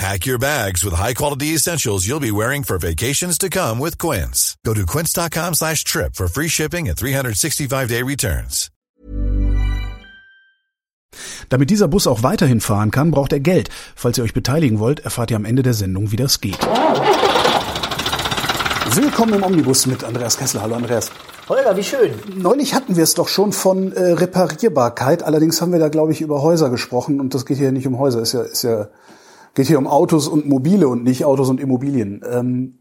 Pack your bags with high-quality essentials you'll be wearing for vacations to come with Quince. Go to quince.com slash trip for free shipping and 365-day returns. Damit dieser Bus auch weiterhin fahren kann, braucht er Geld. Falls ihr euch beteiligen wollt, erfahrt ihr am Ende der Sendung, wie das geht. Willkommen im Omnibus mit Andreas Kessler. Hallo Andreas. Holger, wie schön. Neulich hatten wir es doch schon von äh, Reparierbarkeit. Allerdings haben wir da, glaube ich, über Häuser gesprochen. Und das geht hier nicht um Häuser. Ist ja, ist ja, geht hier um Autos und Mobile und nicht Autos und Immobilien. Ähm,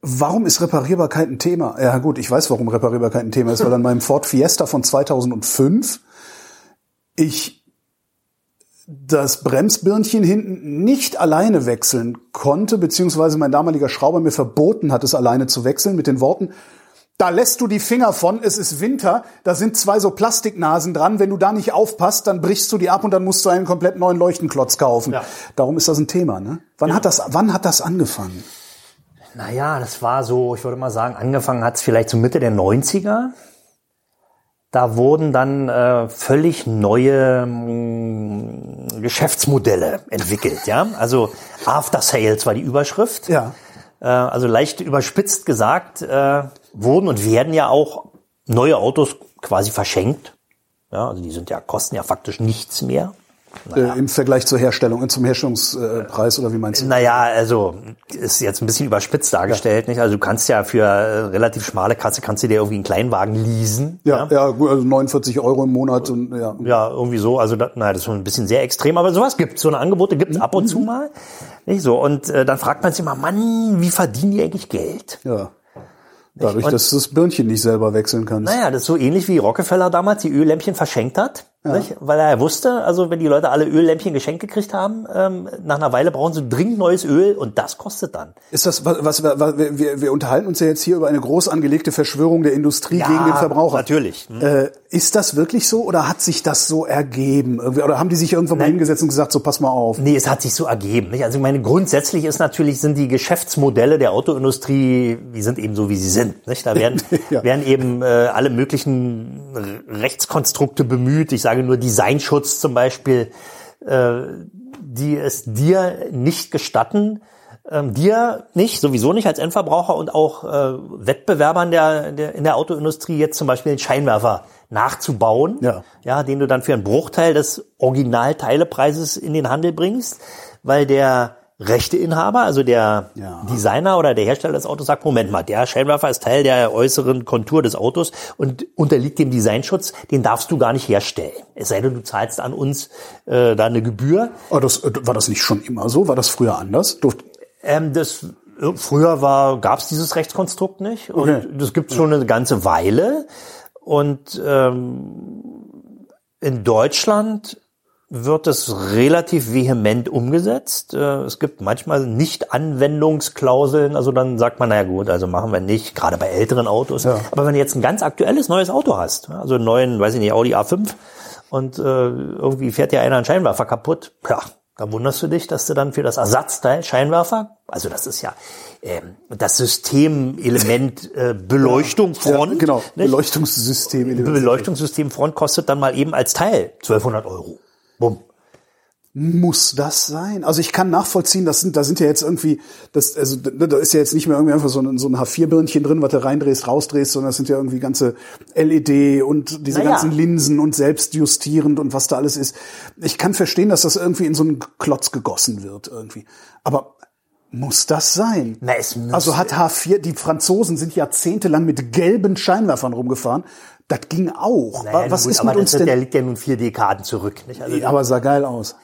warum ist Reparierbarkeit ein Thema? Ja gut, ich weiß, warum Reparierbarkeit ein Thema ist, weil an meinem Ford Fiesta von 2005 ich das Bremsbirnchen hinten nicht alleine wechseln konnte, beziehungsweise mein damaliger Schrauber mir verboten hat, es alleine zu wechseln, mit den Worten, da lässt du die Finger von, es ist Winter, da sind zwei so Plastiknasen dran, wenn du da nicht aufpasst, dann brichst du die ab und dann musst du einen komplett neuen Leuchtenklotz kaufen. Ja. Darum ist das ein Thema, ne? Wann ja. hat das, wann hat das angefangen? Naja, das war so, ich würde mal sagen, angefangen hat es vielleicht so Mitte der 90er. Da wurden dann äh, völlig neue mh, mm, Geschäftsmodelle entwickelt. Ja, also After Sales war die Überschrift. Ja. Äh, also leicht überspitzt gesagt äh, wurden und werden ja auch neue Autos quasi verschenkt. Ja, also die sind ja kosten ja faktisch nichts mehr. Naja. Äh, Im Vergleich zur Herstellung, zum Herstellungspreis oder wie meinst du? Naja, also ist jetzt ein bisschen überspitzt dargestellt, ja. nicht? Also du kannst ja für äh, relativ schmale Kasse kannst du dir irgendwie einen Kleinwagen leasen. Ja, ja, ja also 49 Euro im Monat und ja. Ja, irgendwie so. Also da, naja, das ist schon ein bisschen sehr extrem, aber sowas gibt So eine Angebote gibt's ab und zu mhm. mal. Nicht so. Und äh, dann fragt man sich immer, Mann, wie verdienen die eigentlich Geld? Ja. Dadurch, dass du das Birnchen nicht selber wechseln kannst. Naja, das ist so ähnlich wie Rockefeller damals die Öllämpchen verschenkt hat. Ja. Weil er wusste, also wenn die Leute alle Öllämpchen geschenkt gekriegt haben, ähm, nach einer Weile brauchen sie dringend neues Öl und das kostet dann. Ist das, was, was, was wir, wir unterhalten uns ja jetzt hier über eine groß angelegte Verschwörung der Industrie ja, gegen den Verbraucher. natürlich. Hm. Äh, ist das wirklich so oder hat sich das so ergeben? Oder haben die sich irgendwann mal hingesetzt und gesagt, so pass mal auf? Nee, es hat sich so ergeben. Nicht? Also ich meine, grundsätzlich ist natürlich, sind die Geschäftsmodelle der Autoindustrie, die sind eben so, wie sie sind. Nicht? Da werden, ja. werden eben äh, alle möglichen Rechtskonstrukte bemüht. Ich sage nur Designschutz zum Beispiel, äh, die es dir nicht gestatten, ähm, dir nicht, sowieso nicht als Endverbraucher und auch äh, Wettbewerbern der, der, in der Autoindustrie jetzt zum Beispiel den Scheinwerfer nachzubauen, ja. ja, den du dann für einen Bruchteil des Originalteilepreises in den Handel bringst, weil der Rechteinhaber, also der ja. Designer oder der Hersteller des Autos sagt, Moment mal, der Scheinwerfer ist Teil der äußeren Kontur des Autos und unterliegt dem Designschutz, den darfst du gar nicht herstellen. Es sei denn, du zahlst an uns äh, da eine Gebühr. Aber das, äh, war das nicht schon immer so? War das früher anders? Durft ähm, das äh, früher war, gab es dieses Rechtskonstrukt nicht und okay. das gibt es schon eine ganze Weile und ähm, in Deutschland wird es relativ vehement umgesetzt. Äh, es gibt manchmal nicht Anwendungsklauseln, also dann sagt man, naja gut, also machen wir nicht, gerade bei älteren Autos. Ja. Aber wenn du jetzt ein ganz aktuelles neues Auto hast, also einen neuen, weiß ich nicht, Audi A5 und äh, irgendwie fährt dir einer einen Scheinwerfer kaputt, ja, da wunderst du dich, dass du dann für das Ersatzteil Scheinwerfer, also das ist ja ähm, das Systemelement äh, Beleuchtung Front. Ja, genau? Beleuchtungssystem. Beleuchtungssystem Front kostet dann mal eben als Teil 1200 Euro. Bumm. Muss das sein? Also ich kann nachvollziehen, das sind, da sind ja jetzt irgendwie, das, also da ist ja jetzt nicht mehr irgendwie einfach so ein, so ein H4-Birnchen drin, was du reindrehst, rausdrehst, sondern das sind ja irgendwie ganze LED und diese naja. ganzen Linsen und selbstjustierend und was da alles ist. Ich kann verstehen, dass das irgendwie in so einen Klotz gegossen wird irgendwie. Aber muss das sein? Na, es muss also hat H4, die Franzosen sind jahrzehntelang mit gelben Scheinwerfern rumgefahren. Das ging auch. Naja, Was gut, ist aber mit uns das, denn? Der liegt ja nun vier Dekaden zurück. Nicht? Also, aber sah geil aus.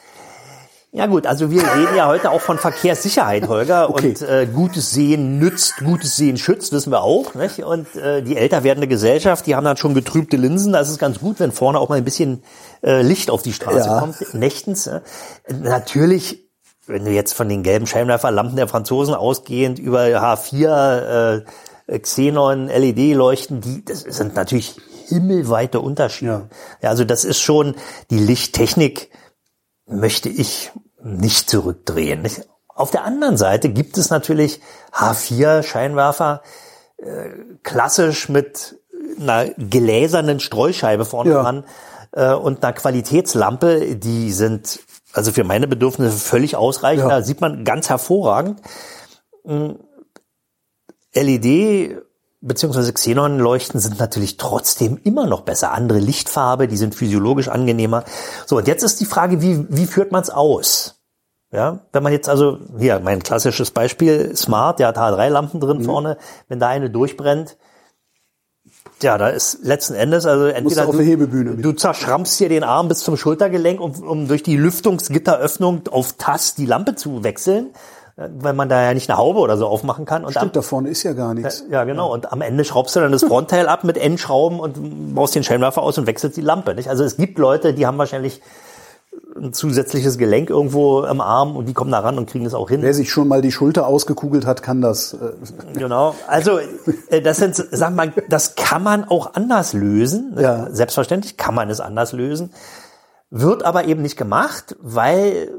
Ja gut, also wir reden ja heute auch von Verkehrssicherheit, Holger. Okay. Und äh, gutes Sehen nützt, gutes Sehen schützt, wissen wir auch. Nicht? Und äh, die älter werdende Gesellschaft, die haben dann schon getrübte Linsen. Da ist es ganz gut, wenn vorne auch mal ein bisschen äh, Licht auf die Straße Ja. kommt, nächtens. Äh. Natürlich, wenn du jetzt von den gelben Scheinwerferlampen der Franzosen ausgehend über H4, äh, Xenon, LED-Leuchten, die das sind natürlich himmelweite Unterschiede. Ja. also das ist schon die Lichttechnik möchte ich nicht zurückdrehen. Auf der anderen Seite gibt es natürlich H4-Scheinwerfer, äh, klassisch mit einer gläsernen Streuscheibe vorne Ja. dran äh, und einer Qualitätslampe, die sind also für meine Bedürfnisse völlig ausreichend. Ja. Da sieht man ganz hervorragend. Mm, LED beziehungsweise Xenon-Leuchten sind natürlich trotzdem immer noch besser. Andere Lichtfarbe, die sind physiologisch angenehmer. So, und jetzt ist die Frage, wie, wie führt man es aus? Ja, wenn man jetzt also, hier, mein klassisches Beispiel, Smart, der hat H3-Lampen drin vorne, wenn da eine durchbrennt, ja, da ist letzten Endes, also entweder Hebebühne mit. du zerschrammst dir den Arm bis zum Schultergelenk, um, um durch die Lüftungsgitteröffnung auf Tast die Lampe zu wechseln, äh, weil man da ja nicht eine Haube oder so aufmachen kann. Und am, Stimmt, da vorne ist ja gar nichts. ja, genau. Und am Ende schraubst du dann das Frontteil ab mit N-Schrauben und baust den Scheinwerfer aus und wechselst die Lampe. Nicht? Also es gibt Leute, die haben wahrscheinlich ein zusätzliches Gelenk irgendwo am Arm und die kommen da ran und kriegen es auch hin. Wer sich schon mal die Schulter ausgekugelt hat, kann das. Äh, Genau. Also äh, das sind, sag mal, das kann man auch anders lösen. Ja. Selbstverständlich kann man es anders lösen. Wird aber eben nicht gemacht, weil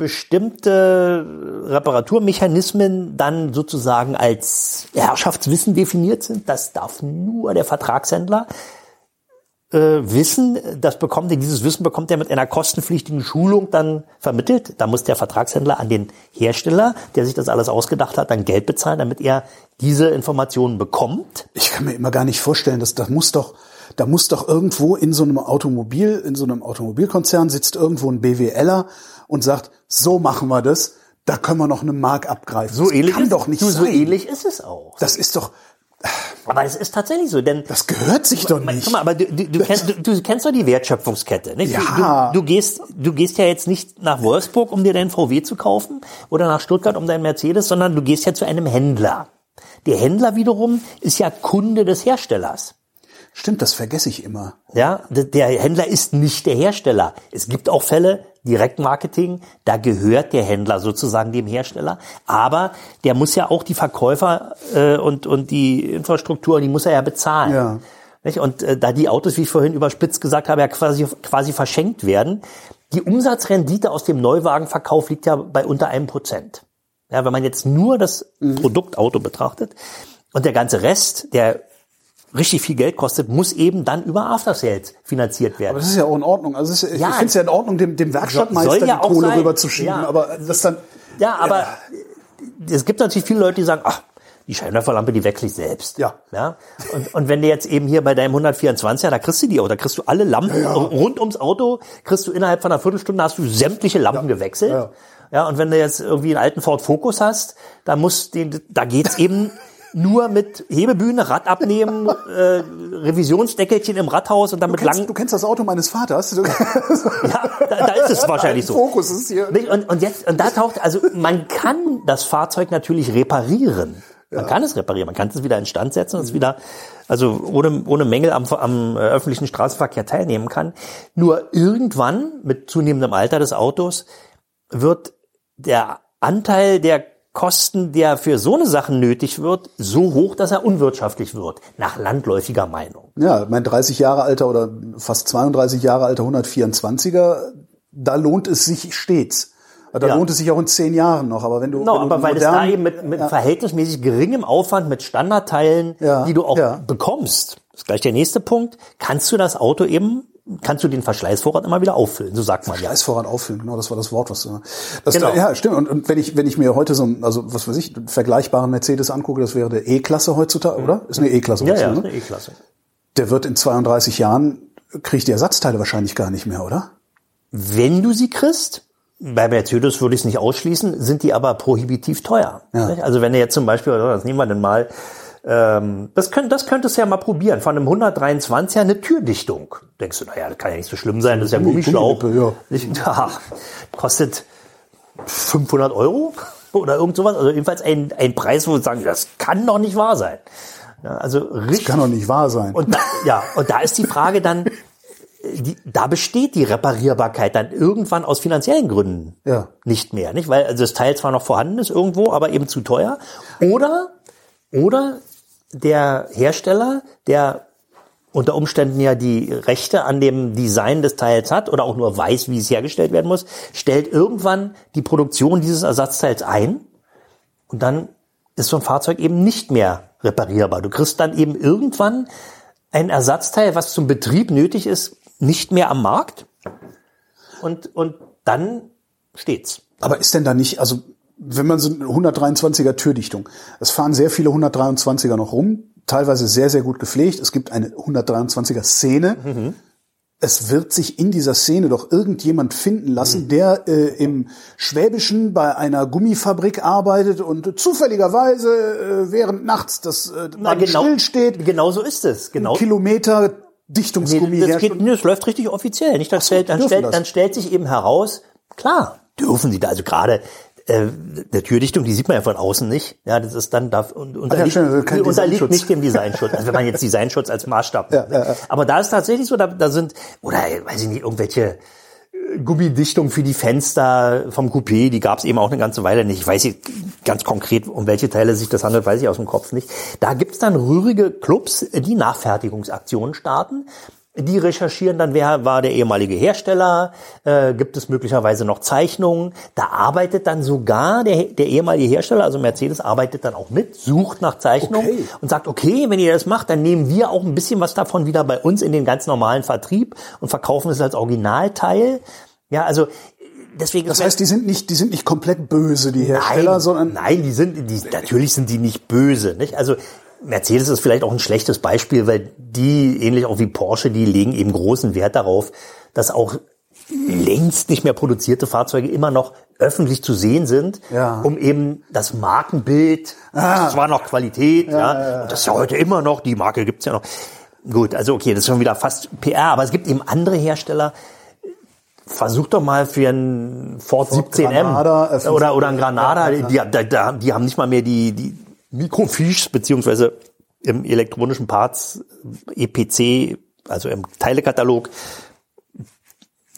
bestimmte Reparaturmechanismen dann sozusagen als Herrschaftswissen definiert sind. Das darf nur der Vertragshändler Wissen, das bekommt er, dieses Wissen bekommt er mit einer kostenpflichtigen Schulung dann vermittelt. Da muss der Vertragshändler an den Hersteller, der sich das alles ausgedacht hat, dann Geld bezahlen, damit er diese Informationen bekommt. ich kann mir immer gar nicht vorstellen, dass da muss doch, da muss doch irgendwo in so einem Automobil, in so einem Automobilkonzern sitzt irgendwo ein BWLer und sagt, so machen wir das, da können wir noch eine Mark abgreifen. So das ähnlich kann ist, doch nicht du, sein. so ähnlich ist es auch. Das ist doch, Aber es ist tatsächlich so, denn das gehört sich doch Guck nicht. mal, aber du, du, du, kennst, du, du kennst doch die Wertschöpfungskette. Nicht? Ja. Du, du, gehst, du gehst ja jetzt nicht nach Wolfsburg, um dir deinen VW zu kaufen oder nach Stuttgart, um deinen Mercedes, sondern du gehst ja zu einem Händler. Der Händler wiederum ist ja Kunde des Herstellers. Stimmt, das vergesse ich immer. Ja, der Händler ist nicht der Hersteller. Es gibt auch Fälle, Direktmarketing, da gehört der Händler sozusagen dem Hersteller, aber der muss ja auch die Verkäufer äh, und, und die Infrastruktur, die muss er ja bezahlen. Ja. Nicht? Und äh, da die Autos, wie ich vorhin überspitzt gesagt habe, ja quasi, quasi verschenkt werden, die Umsatzrendite aus dem Neuwagenverkauf liegt ja bei unter einem Prozent. Ja, wenn man jetzt nur das Produktauto betrachtet und der ganze Rest, der richtig viel Geld kostet, muss eben dann über After Sales finanziert werden. Aber das ist ja auch in Ordnung. Also ist, ich Ja. finde es ja in Ordnung, dem, dem Werkstattmeister ja die Kohle sein. rüberzuschieben. Ja. Aber das dann, Ja, aber es gibt natürlich viele Leute, die sagen, ach, die Scheinwerferlampe, die wechsle ich selbst. Ja. ja? Und, und wenn du jetzt eben hier bei deinem 124er, da kriegst du die auch, da kriegst du alle Lampen rund ums Auto, kriegst du innerhalb von einer Viertelstunde hast du sämtliche Lampen gewechselt. Ja. Ja. und wenn du jetzt irgendwie einen alten Ford Focus hast, da muss den, da geht's eben nur mit Hebebühne, Rad abnehmen, äh, Revisionsdeckelchen im Rathaus und dann du, mit kennst, langen du kennst das Auto meines Vaters. Ja, da, da ist es wahrscheinlich so. Fokus ist hier. Und, und jetzt, und da taucht, also man kann das Fahrzeug natürlich reparieren. Man kann es reparieren, man kann es wieder instand setzen und es wieder, also ohne, ohne Mängel am, am äh, öffentlichen Straßenverkehr teilnehmen kann. Nur irgendwann, mit zunehmendem Alter des Autos, wird der Anteil der Kosten, der für so eine Sachen nötig wird, so hoch, dass er unwirtschaftlich wird, nach landläufiger Meinung. Ja, mein 30 Jahre alter oder fast 32 Jahre alter 124er, da lohnt es sich stets. Da Ja. lohnt es sich auch in zehn Jahren noch. Aber wenn du, Genau, wenn du aber weil es da modern- eben mit, mit verhältnismäßig geringem Aufwand, mit Standardteilen, Ja, die du auch ja. bekommst, das ist gleich der nächste Punkt, kannst du das Auto eben, kannst du den Verschleißvorrat immer wieder auffüllen, so sagt man ja. Scheißvorrat auffüllen, genau, das war das Wort, was du. Das Genau. Ja, stimmt. Und, und wenn ich wenn ich mir heute so, ein- also was weiß ich, einen vergleichbaren Mercedes angucke, das wäre der E-Klasse heutzutage, oder? Ist eine E-Klasse. Ja, was, ja, ne? ist eine E-Klasse. Der wird in 32 Jahren kriegt die Ersatzteile wahrscheinlich gar nicht mehr, oder? Wenn du sie kriegst, bei Mercedes würde ich es nicht ausschließen, sind die aber prohibitiv teuer. Ja. Also wenn du jetzt zum Beispiel, oder was nehmen wir denn mal, Ähm, das, könnt, das könntest du ja mal probieren. Von einem 123er eine Türdichtung. Denkst du, naja, das kann ja nicht so schlimm sein, das ist ja Gummischlauch. Gummiwippe, Nicht- Ja, kostet 500 Euro oder irgend sowas. Also jedenfalls ein, ein Preis, wo wir sagen, das kann doch nicht wahr sein. Ja, also Das richtig. kann doch nicht wahr sein. Und da, ja, und da ist die Frage dann, die, da besteht die Reparierbarkeit dann irgendwann aus finanziellen Gründen Ja. nicht mehr, nicht? Weil also das Teil zwar noch vorhanden ist irgendwo, aber eben zu teuer. Oder, oder der Hersteller, der unter Umständen ja die Rechte an dem Design des Teils hat oder auch nur weiß, wie es hergestellt werden muss, stellt irgendwann die Produktion dieses Ersatzteils ein und dann ist so ein Fahrzeug eben nicht mehr reparierbar. Du kriegst dann eben irgendwann ein Ersatzteil, was zum Betrieb nötig ist, nicht mehr am Markt und, und dann steht's. Aber ist denn da nicht, also wenn man so eine 123er Türdichtung, es fahren sehr viele 123er noch rum, teilweise sehr, sehr gut gepflegt. Es gibt eine 123er Szene. Mhm. Es wird sich in dieser Szene doch irgendjemand finden lassen, Mhm. der äh, im Schwäbischen bei einer Gummifabrik arbeitet und zufälligerweise äh, während nachts das äh, Na, Band stillsteht, Genau so ist es. Genau. Kilometer Nee, Dichtungsgummi das, herstellt. geht, nee, das läuft richtig offiziell. Nicht? Das so, stellt, dann, stellt, das? dann stellt sich eben heraus, klar, dürfen sie da. Also gerade äh, der Türdichtung, die sieht man ja von außen nicht. Ja, das ist dann da und unterliegt, stimmt, also kein die unterliegt Designschutz. nicht dem Designschutz. Also wenn man jetzt Designschutz als Maßstab. Ja, nimmt, ja, ja. Aber da ist tatsächlich so, da, da sind oder weiß ich nicht irgendwelche äh, Gummidichtung für die Fenster vom Coupé, die gab es eben auch eine ganze Weile nicht. Ich weiß nicht ganz konkret, um welche Teile sich das handelt, weiß ich aus dem Kopf nicht. Da gibt es dann rührige Clubs, die Nachfertigungsaktionen starten. Die recherchieren dann, wer war der ehemalige Hersteller, äh, gibt es möglicherweise noch Zeichnungen. Da arbeitet dann sogar der, der ehemalige Hersteller, also Mercedes, arbeitet dann auch mit, sucht nach Zeichnungen Okay. und sagt, okay, wenn ihr das macht, dann nehmen wir auch ein bisschen was davon wieder bei uns in den ganz normalen Vertrieb und verkaufen es als Originalteil. Ja, also deswegen Das heißt, die sind nicht, die sind nicht komplett böse, die Hersteller, nein, sondern nein, die sind, die, natürlich sind die nicht böse, nicht? Also Mercedes ist vielleicht auch ein schlechtes Beispiel, weil die, ähnlich auch wie Porsche, die legen eben großen Wert darauf, dass auch längst nicht mehr produzierte Fahrzeuge immer noch öffentlich zu sehen sind, Ja. um eben das Markenbild, Ah. das war noch Qualität, ja, und das ist ja heute immer noch, die Marke gibt's ja noch. Gut, also okay, das ist schon wieder fast PR, aber es gibt eben andere Hersteller, Versuch doch mal für einen Ford, 17M Granada, äh, oder, oder ein Granada, die, die, die, die haben nicht mal mehr die, die Mikrofiches, beziehungsweise im elektronischen Parts EPC, also im Teilekatalog,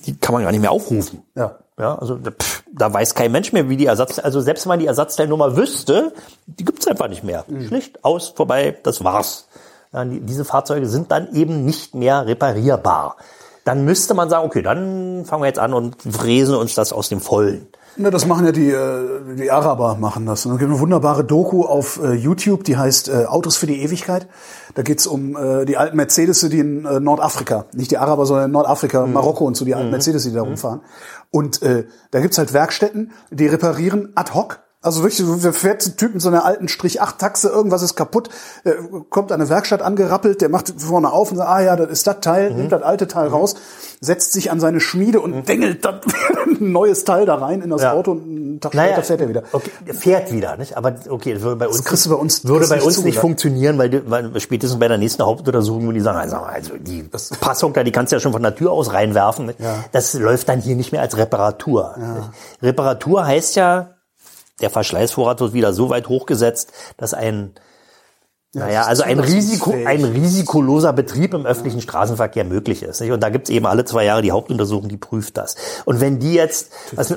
die kann man gar nicht mehr aufrufen. Ja. Ja, also pff, da weiß kein Mensch mehr, wie die Ersatz, also selbst wenn man die Ersatzteilnummer wüsste, die gibt's einfach nicht mehr. Schlicht aus, vorbei, das war's. Ja, die, diese Fahrzeuge sind dann eben nicht mehr reparierbar. Dann müsste man sagen, okay, dann fangen wir jetzt an und fräsen uns das aus dem Vollen. Na, das machen ja die, äh, die Araber machen das. Und es gibt eine wunderbare Doku auf äh, YouTube, die heißt äh, Autos für die Ewigkeit. Da geht's um äh, die alten Mercedes, die in äh, Nordafrika, nicht die Araber, sondern in Nordafrika, Marokko und so, die alten Mercedes, die da rumfahren. Und äh, da gibt's halt Werkstätten, die reparieren ad hoc. Also wirklich, wer fährt ein Typ mit so einer alten Strich 8 Taxe, irgendwas ist kaputt, äh, kommt an eine Werkstatt angerappelt, der macht vorne auf und sagt, ah ja, das ist das Teil, nimmt das alte Teil raus, setzt sich an seine Schmiede und dengelt das ein neues Teil da rein in das Ja. Auto und einen Tag später fährt er wieder. Okay, fährt wieder, nicht? Aber okay, das würde bei uns, du bei uns- würde bei nicht uns nicht zugelassen. funktionieren, weil, die- weil spätestens bei der nächsten Hauptuntersuchung, wo die sagen, also, also die Passung da, die kannst du ja schon von der Tür aus reinwerfen. nicht? Das läuft dann hier nicht mehr als Reparatur. nicht? Reparatur heißt ja, der Verschleißvorrat wird wieder so weit hochgesetzt, dass ein naja, das ist also ein Risiko, ein risikoloser Betrieb im öffentlichen Straßenverkehr möglich ist. Nicht? Und da gibt's eben alle zwei Jahre die Hauptuntersuchung, die prüft das. Und wenn die jetzt, was,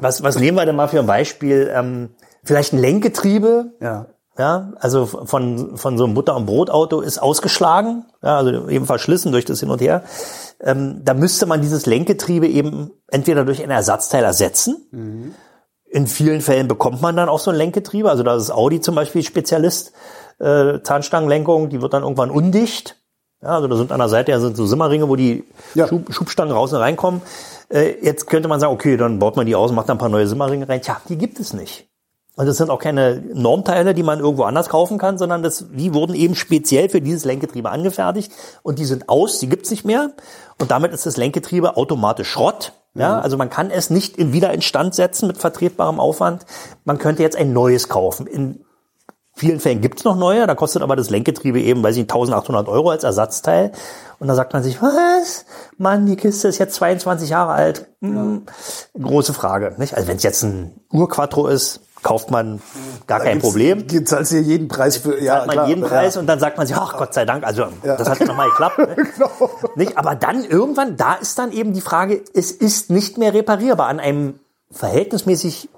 was, was nehmen wir denn mal für ein Beispiel? Ähm, vielleicht ein Lenkgetriebe, Ja. ja, also von, von so einem Butter- und Brotauto ist ausgeschlagen, ja, also eben verschlissen durch das Hin und Her. Ähm, da müsste man dieses Lenkgetriebe eben entweder durch ein Ersatzteil ersetzen. In vielen Fällen bekommt man dann auch so ein Lenkgetriebe. Also da ist Audi zum Beispiel Spezialist. Äh, Zahnstangenlenkung, die wird dann irgendwann undicht. Ja, also da sind an der Seite ja sind so Simmerringe, wo die Ja. Schub, Schubstangen raus und reinkommen. Äh, jetzt könnte man sagen, okay, dann baut man die aus, macht da ein paar neue Simmerringe rein. Tja, die gibt es nicht. Und das sind auch keine Normteile, die man irgendwo anders kaufen kann, sondern das, die wurden eben speziell für dieses Lenkgetriebe angefertigt und die sind aus, die gibt's nicht mehr. Und damit ist das Lenkgetriebe automatisch Schrott. Ja, also man kann es nicht in wieder instand setzen mit vertretbarem Aufwand. Man könnte jetzt ein neues kaufen in vielen Fällen gibt's noch neue, da kostet aber das Lenkgetriebe eben, weiß ich, 1800 Euro als Ersatzteil. Und da sagt man sich, was? Mann, die Kiste ist jetzt 22 Jahre alt. Hm, große Frage. Nicht? Also wenn es jetzt ein Urquattro ist, kauft man gar kein Problem. Gibt es hier jeden Preis für, ja, Zahlt man klar, jeden ja. Preis und dann sagt man sich, ach Gott sei Dank, also das hat ja nochmal geklappt. Ne? Genau. Nicht? Aber dann irgendwann, da ist dann eben die Frage, es ist nicht mehr reparierbar. An einem verhältnismäßig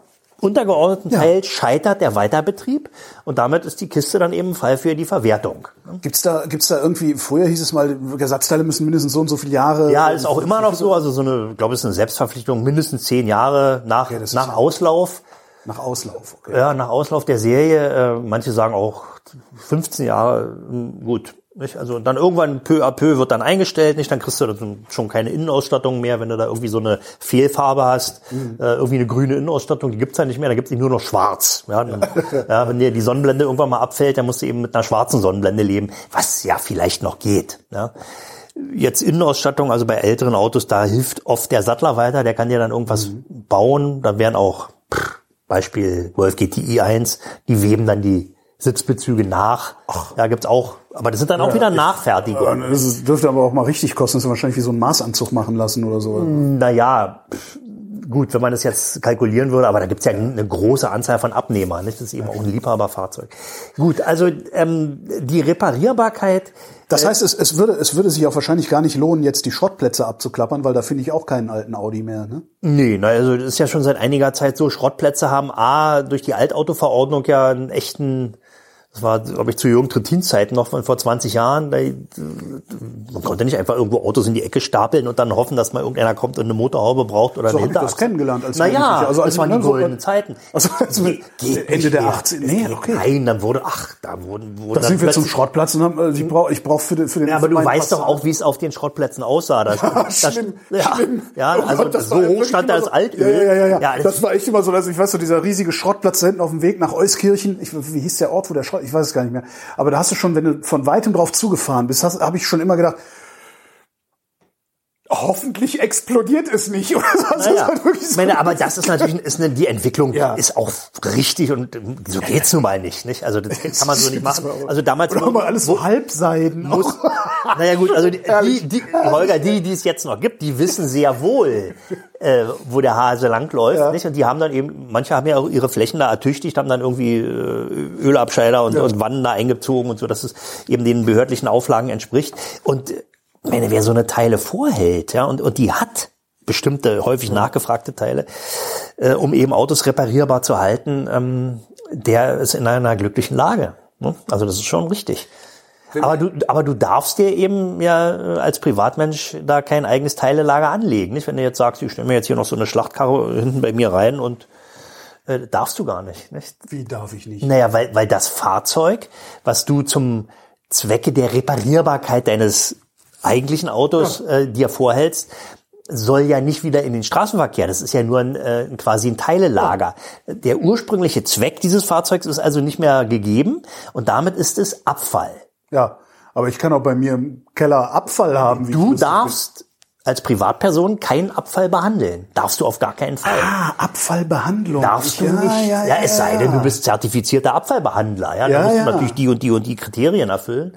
untergeordneten Ja. Teil scheitert der Weiterbetrieb und damit ist die Kiste dann eben Fall für die Verwertung. Gibt's da, gibt's da irgendwie, früher hieß es mal, Ersatzteile müssen mindestens so und so viele Jahre. Ja, ist auch immer noch so, also so eine, ich glaube, es ist eine Selbstverpflichtung, mindestens zehn Jahre nach, ist nach ja- Auslauf. Nach Auslauf, okay. Ja, nach Auslauf der Serie, äh, manche sagen auch 15 Jahre, mh, gut. Nicht? Also dann irgendwann peu à peu wird dann eingestellt, nicht? Dann kriegst du dann schon keine Innenausstattung mehr, wenn du da irgendwie so eine Fehlfarbe hast, äh, irgendwie eine grüne Innenausstattung, die gibt's ja nicht mehr, da gibt's nicht nur noch schwarz. Ja, dann, ja, wenn dir die Sonnenblende irgendwann mal abfällt, dann musst du eben mit einer schwarzen Sonnenblende leben, was ja vielleicht noch geht. Ja. Jetzt Innenausstattung, also bei älteren Autos, da hilft oft der Sattler weiter, der kann dir dann irgendwas bauen, da werden auch Beispiel Golf GTI 1, die weben dann die Sitzbezüge nach. Ja, gibt's auch, aber das sind dann auch wieder Nachfertigungen. Das ist, dürfte aber auch mal richtig kosten, das ist wahrscheinlich wie so ein Maßanzug machen lassen oder so. Naja, pff, gut, wenn man das jetzt kalkulieren würde, aber da gibt's ja eine große Anzahl von Abnehmern. Nicht? Das ist eben auch ein Liebhaberfahrzeug. Gut, also ähm, die Reparierbarkeit, Das heißt, es, es, würde, es würde sich auch wahrscheinlich gar nicht lohnen, jetzt die Schrottplätze abzuklappern, weil da finde ich auch keinen alten Audi mehr. Ne? Nee, na, also das ist ja schon seit einiger Zeit so. Schrottplätze haben A, durch die Altautoverordnung ja einen echten, das war, glaube ich, zu Jürgen Trettins Zeiten noch von vor 20 Jahren, man konnte nicht einfach irgendwo Autos in die Ecke stapeln und dann hoffen, dass mal irgendeiner kommt und eine Motorhaube braucht oder So eine das kennengelernt als Naja. Also als das waren ne, die so- goldenen Zeiten. Also, also Ende der mehr. 80 Es Nee, okay. Nein, dann wurde, ach, da wurden, wurden Da dann sind wir zum Schrottplatz und haben, also ich brauche ich brauch für den, für den ja, aber du weißt doch auch, wie es auf den Schrottplätzen aussah. Da, da, schlimm, ja, schlimm. ja, Oh also Gott, das so hoch stand da das Altöl. Ja, ja, ja, ja. ja das war echt immer so, dass ich weiß so dieser riesige Schrottplatz da hinten auf dem Weg nach Euskirchen. Ich, wie hieß der Ort, wo der Schrott? Ich weiß es gar nicht mehr. Aber da hast du schon, wenn du von weitem drauf zugefahren bist, habe ich schon immer gedacht. Hoffentlich explodiert es nicht. Oder so. Das ist Naja, halt so. meine, aber das ist natürlich ist eine, die Entwicklung Ja. ist auch richtig und so geht's nun mal nicht, nicht? Also das kann man so nicht machen. Also damals Oder mal alles so Halbseiden. muss, naja gut, also die, die, die Holger, die, die es jetzt noch gibt, die wissen sehr wohl, äh, wo der Hase langläuft, Ja. nicht? Und die haben dann eben, manche haben ja auch ihre Flächen da ertüchtigt, haben dann irgendwie äh, Ölabscheider und, und Wannen da eingezogen und so, dass es eben den behördlichen Auflagen entspricht. Und äh, ich meine, wer so eine Teile vorhält, ja, und, und die hat bestimmte, häufig nachgefragte Teile, äh, um eben Autos reparierbar zu halten, ähm, der ist in einer glücklichen Lage. Ne? Also das ist schon richtig. Aber du, aber du darfst dir eben ja äh, als Privatmensch da kein eigenes Teilelager anlegen. Nicht? Wenn du jetzt sagst, ich stelle mir jetzt hier noch so eine Schlachtkarre hinten bei mir rein und äh, darfst du gar nicht. nicht? Wie darf ich nicht? Naja, weil, weil das Fahrzeug, was du zum Zwecke der Reparierbarkeit deines eigentlichen Autos äh, dir vorhältst, soll ja nicht wieder in den Straßenverkehr. Das ist ja nur ein, äh, quasi ein Teilelager. Der ursprüngliche Zweck dieses Fahrzeugs ist also nicht mehr gegeben und damit ist es Abfall. Ja, aber ich kann auch bei mir im Keller Abfall haben. Wie Du darfst als Privatperson keinen Abfall behandeln. Darfst du auf gar keinen Fall. Ah, Abfallbehandlung. Darfst du ja, nicht. Ja, Ja, ja, es sei ja. denn, du bist zertifizierter Abfallbehandler. Ja, Ja, dann musst ja. du natürlich die und die und die Kriterien erfüllen.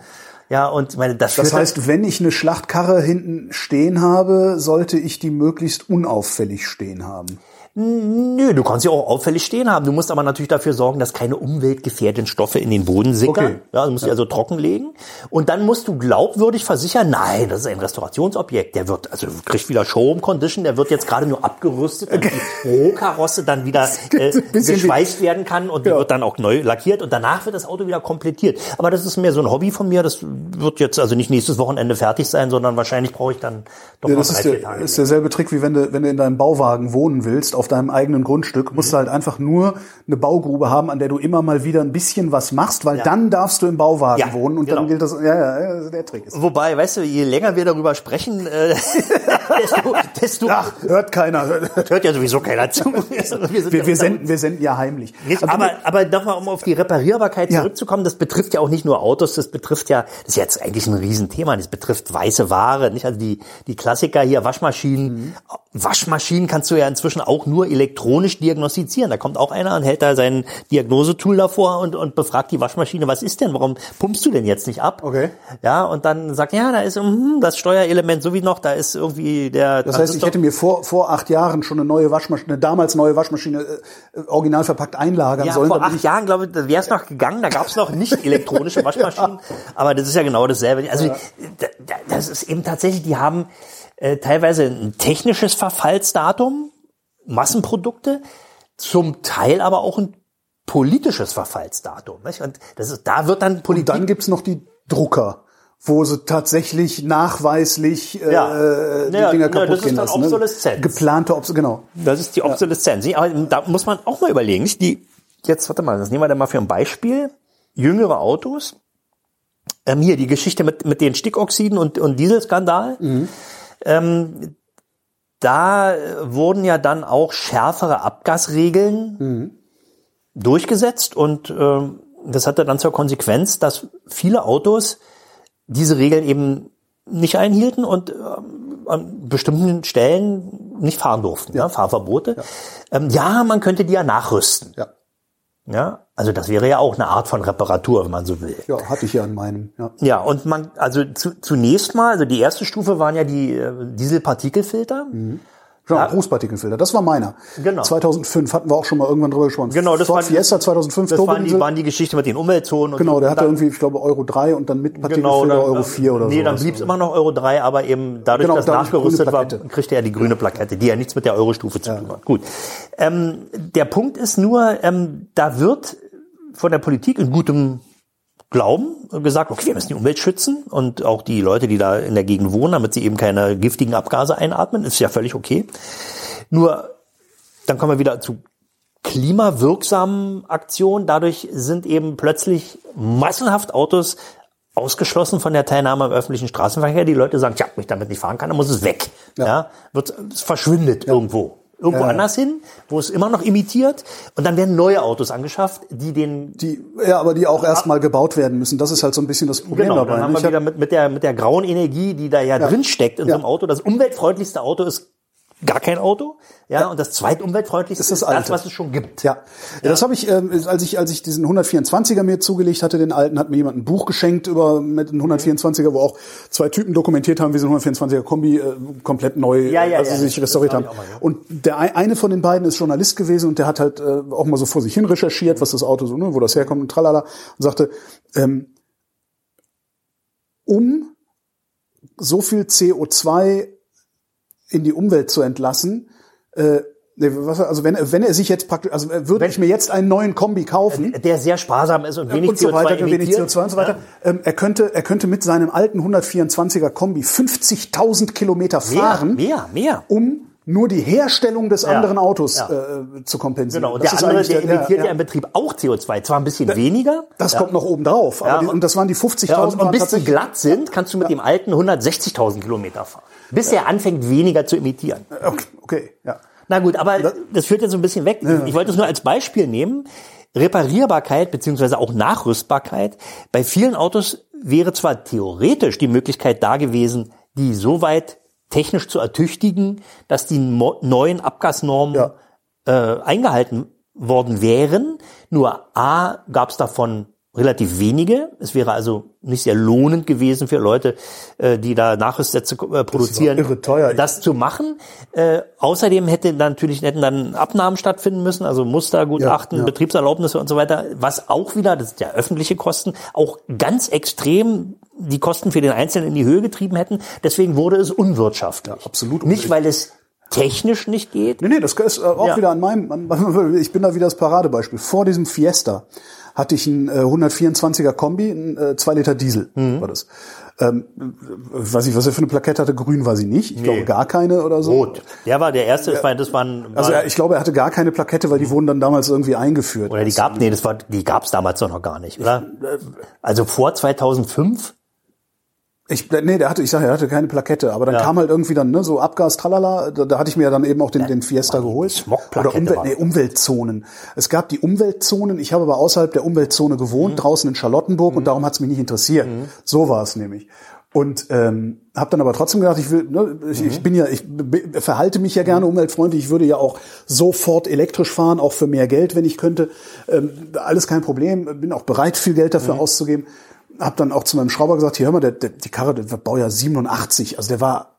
Ja, und meine, das, Das heißt, wenn ich eine Schlachtkarre hinten stehen habe, sollte ich die möglichst unauffällig stehen haben. Nö, du kannst ja auch auffällig stehen haben. Du musst aber natürlich dafür sorgen, dass keine umweltgefährdenden Stoffe in den Boden sickern. Okay. Ja, du musst die also trockenlegen. Und dann musst du glaubwürdig versichern, nein, das ist ein Restaurationsobjekt. Der wird, also kriegt wieder Showroom Condition, der wird jetzt gerade nur abgerüstet, damit die Rohkarosse dann wieder äh, geschweißt werden kann und die Ja. wird dann auch neu lackiert und danach wird das Auto wieder komplettiert. Aber das ist mehr so ein Hobby von mir. Das wird jetzt also nicht nächstes Wochenende fertig sein, sondern wahrscheinlich brauche ich dann doch Ja, noch drei, ist, vier der, Tage. ist derselbe Trick, wie wenn du, wenn du in deinem Bauwagen wohnen willst, auf deinem eigenen Grundstück, musst du halt einfach nur eine Baugrube haben, an der du immer mal wieder ein bisschen was machst, weil Ja. dann darfst du im Bauwagen Ja, wohnen und genau. dann gilt das, ja, ja, der Trick ist. Wobei, weißt du, je länger wir darüber sprechen, äh, desto, desto Ach, hört keiner. hört ja sowieso keiner zu. Wir, Wir, wir, senden, wir senden ja heimlich. Richtig, Also, aber, aber nochmal, um auf die Reparierbarkeit zurückzukommen, das betrifft ja auch nicht nur Autos, das betrifft ja, das ist jetzt eigentlich ein Riesenthema, das betrifft weiße Ware, nicht? Also die, die Klassiker hier, Waschmaschinen, Waschmaschinen kannst du ja inzwischen auch nur elektronisch diagnostizieren. Da kommt auch einer und hält da sein Diagnosetool davor und, und befragt die Waschmaschine, was ist denn? Warum pumpst du denn jetzt nicht ab? Okay. Ja, und dann sagt, ja, da ist hm, das Steuerelement so wie noch, da ist irgendwie der. Das heißt, ich hätte mir vor, vor acht Jahren schon eine neue Waschmaschine, eine damals neue Waschmaschine äh, original verpackt einlagern ja, sollen. vor acht ich- Jahren, glaube ich, wäre es noch gegangen, da gab es noch nicht elektronische Waschmaschinen, aber das ist ja genau dasselbe. Also da, das ist eben tatsächlich, die haben äh, teilweise ein technisches Verfallsdatum, Massenprodukte, zum Teil aber auch ein politisches Verfallsdatum. Nicht? Und das ist, da wird dann Und Politik. dann gibt's noch die Drucker, wo sie tatsächlich nachweislich äh, Ja. die Ja, Dinger ja, kaputt das ist gehen dann lassen. Obsoleszenz. Ne? Geplante Obs genau. Das ist die Obsoleszenz. nicht? Aber da muss man auch mal überlegen. Nicht? Die, jetzt, warte mal, das nehmen wir dann mal für ein Beispiel. Jüngere Autos. Ähm, hier die Geschichte mit, mit den Stickoxiden und, und Dieselskandal. Ähm, da äh, wurden ja dann auch schärfere Abgasregeln durchgesetzt und ähm, das hatte dann zur Konsequenz, dass viele Autos diese Regeln eben nicht einhielten und ähm, an bestimmten Stellen nicht fahren durften, ja. Fahrverbote. Ja. Ähm, ja, man könnte die ja nachrüsten. Ja. Ja, also das wäre ja auch eine Art von Reparatur, wenn man so will. Ja, hatte ich ja in meinem. Ja. Ja, und man, also zu, zunächst mal, also die erste Stufe waren ja die äh, Dieselpartikelfilter. Genau, Rußpartikelfilter, das war meiner. Genau. 2005 hatten wir auch schon mal irgendwann drüber gesprochen. Genau, das Ford war- Fiesta 2005 Das waren die, waren die Geschichte mit den Umweltzonen. Und Genau, der und hatte irgendwie, ich glaube, Euro 3 und dann mit Genau, Partikelfilter dann, Euro 4 oder so. Nee, dann blieb es immer noch Euro 3, aber eben dadurch, Genau, dass dadurch nachgerüstet war, kriegte er die grüne Plakette, die ja nichts mit der Euro-Stufe zu tun hat. Gut. Ähm, der Punkt ist nur, ähm, da wird von der Politik in gutem Glauben gesagt, okay, wir müssen die Umwelt schützen und auch die Leute, die da in der Gegend wohnen, damit sie eben keine giftigen Abgase einatmen, ist ja völlig okay. Nur, dann kommen wir wieder zu klimawirksamen Aktionen. Dadurch sind eben plötzlich massenhaft Autos ausgeschlossen von der Teilnahme am öffentlichen Straßenverkehr. Die Leute sagen, tja, wenn ich damit nicht fahren kann, dann muss es weg. Ja. wird, es verschwindet irgendwo. Irgendwo anders hin, wo es immer noch imitiert. Und dann werden neue Autos angeschafft, die den Die, ja, aber die auch erstmal gebaut werden müssen. Das ist halt so ein bisschen das Problem Genau, dabei. dann haben wir wieder mit, mit, der, mit der grauen Energie, die da ja, drin steckt in Ja. so einem Auto. Das umweltfreundlichste Auto ist gar kein Auto. Ja, und das zweitumweltfreundlichste ist das ist das, was es schon gibt. Ja, ja. das habe ich, ähm, als ich als ich diesen 124er mir zugelegt hatte, den alten, hat mir jemand ein Buch geschenkt über mit einem 124er, wo auch zwei Typen dokumentiert haben, wie so ein 124er Kombi äh, komplett neu, Ja, ja, also ja, sich restauriert haben. mal, ja. Und der ei- eine von den beiden ist Journalist gewesen und der hat halt äh, auch mal so vor sich hin recherchiert, was das Auto so, ne, wo das herkommt und tralala und sagte, ähm, um so viel CO2 in die Umwelt zu entlassen, äh, nee, was, also wenn, wenn er sich jetzt praktisch, also äh, würde ich mir jetzt einen neuen Kombi kaufen, Der sehr sparsam ist und wenig und so CO2 weiter, wenig emittiert. CO2 und so weiter, ähm, er könnte, er könnte mit seinem alten 124er Kombi 50.000 Kilometer Mehr, fahren, mehr, mehr. um nur die Herstellung des anderen Autos ja. äh, zu kompensieren. Genau, und Das der ist andere, eigentlich der der- emittiert ja, ja, im Betrieb auch CO2, zwar ein bisschen weniger. Das ja. kommt noch oben drauf. Aber Ja, die, und- das waren die 50.000 Ja, und, und bis die glatt sind, kannst du mit dem alten 160.000 Kilometer fahren. Bis er anfängt, weniger zu emittieren. Okay, okay, ja. Na gut, aber das führt jetzt so ein bisschen weg. Ich wollte es nur als Beispiel nehmen. Reparierbarkeit beziehungsweise auch Nachrüstbarkeit. Bei vielen Autos wäre zwar theoretisch die Möglichkeit da gewesen, die so weit technisch zu ertüchtigen, dass die neuen Abgasnormen Ja. äh, eingehalten worden wären. Nur A gab es davon relativ wenige. Es wäre also nicht sehr lohnend gewesen für Leute, äh, die da Nachrüstsätze äh, produzieren, irre teuer. das zu machen. Äh, außerdem hätte dann natürlich hätten dann Abnahmen stattfinden müssen, also Mustergutachten, Ja, ja. Betriebserlaubnisse und so weiter, was auch wieder, das sind ja öffentliche Kosten, auch ganz extrem die Kosten für den Einzelnen in die Höhe getrieben hätten. Deswegen wurde es unwirtschaftlich. Ja, absolut Nicht, weil es technisch nicht geht. Nee, nee, das ist äh, auch Ja. wieder an meinem, an, ich bin da wieder das Paradebeispiel. Vor diesem Fiesta hatte ich einen äh, 124er Kombi, ein äh, 2 Liter Diesel Mhm. war das. Ähm, weiß ich, was er für eine Plakette hatte, grün war sie nicht. Ich glaube gar keine oder so. Rot. Der war der erste, das war, das war, ein, Also war er- ich glaube, er hatte gar keine Plakette, weil die wurden dann damals irgendwie eingeführt. oder die gab, nee, das war, die gab's damals doch noch gar nicht, oder? Also vor 2005? Ich, nee, der hatte, ich sage, er hatte keine Plakette, aber dann kam halt irgendwie dann ne, so Abgas, tralala, da, da hatte ich mir ja dann eben auch den, den Fiesta geholt. Smogplakette Oder Umwelt, nee, das. Umweltzonen. Es gab die Umweltzonen, ich habe aber außerhalb der Umweltzone gewohnt, Mhm. draußen in Charlottenburg und darum hat es mich nicht interessiert. So war es nämlich. Und ähm, habe dann aber trotzdem gedacht, ich will, ne, ich, ich bin ja, ich verhalte mich ja gerne umweltfreundlich. Ich würde ja auch sofort elektrisch fahren, auch für mehr Geld, wenn ich könnte. Ähm, alles kein Problem. Bin auch bereit, viel Geld dafür auszugeben. Hab dann auch zu meinem Schrauber gesagt, hier hör mal, der, der, die Karre, der war Baujahr 87, also der war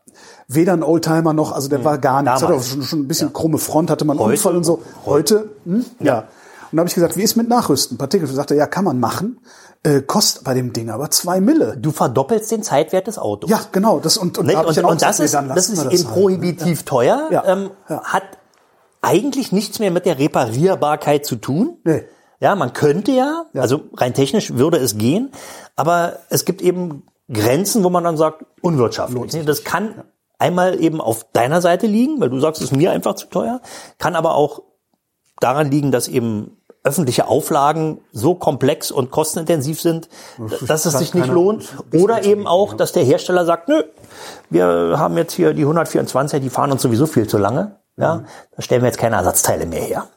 weder ein Oldtimer noch, also der war gar nichts. Hat auch Damals. schon, schon ein bisschen krumme Front, hatte man einen Heute? Unfall und so. Heute, hm? ja. Und dann habe ich gesagt, wie ist mit Nachrüsten? Partikel. Sagt er, ja, kann man machen. Äh, kostet bei dem Ding aber zwei Mille. Du verdoppelst den Zeitwert des Autos. Ja, genau. Das und, und, da Und, auch und das ist, nee, das ist wir eben halt, prohibitiv teuer, Ja. Ähm, Ja. hat eigentlich nichts mehr mit der Reparierbarkeit zu tun. Nee. Ja, man könnte ja, also rein technisch würde es gehen, aber es gibt eben Grenzen, wo man dann sagt, unwirtschaftlich. Das kann einmal eben auf deiner Seite liegen, weil du sagst, es ist mir einfach zu teuer, kann aber auch daran liegen, dass eben öffentliche Auflagen so komplex und kostenintensiv sind, dass es sich nicht lohnt. Oder eben auch, dass der Hersteller sagt, nö, wir haben jetzt hier die 124, die fahren uns sowieso viel zu lange. Ja, da stellen wir jetzt keine Ersatzteile mehr her.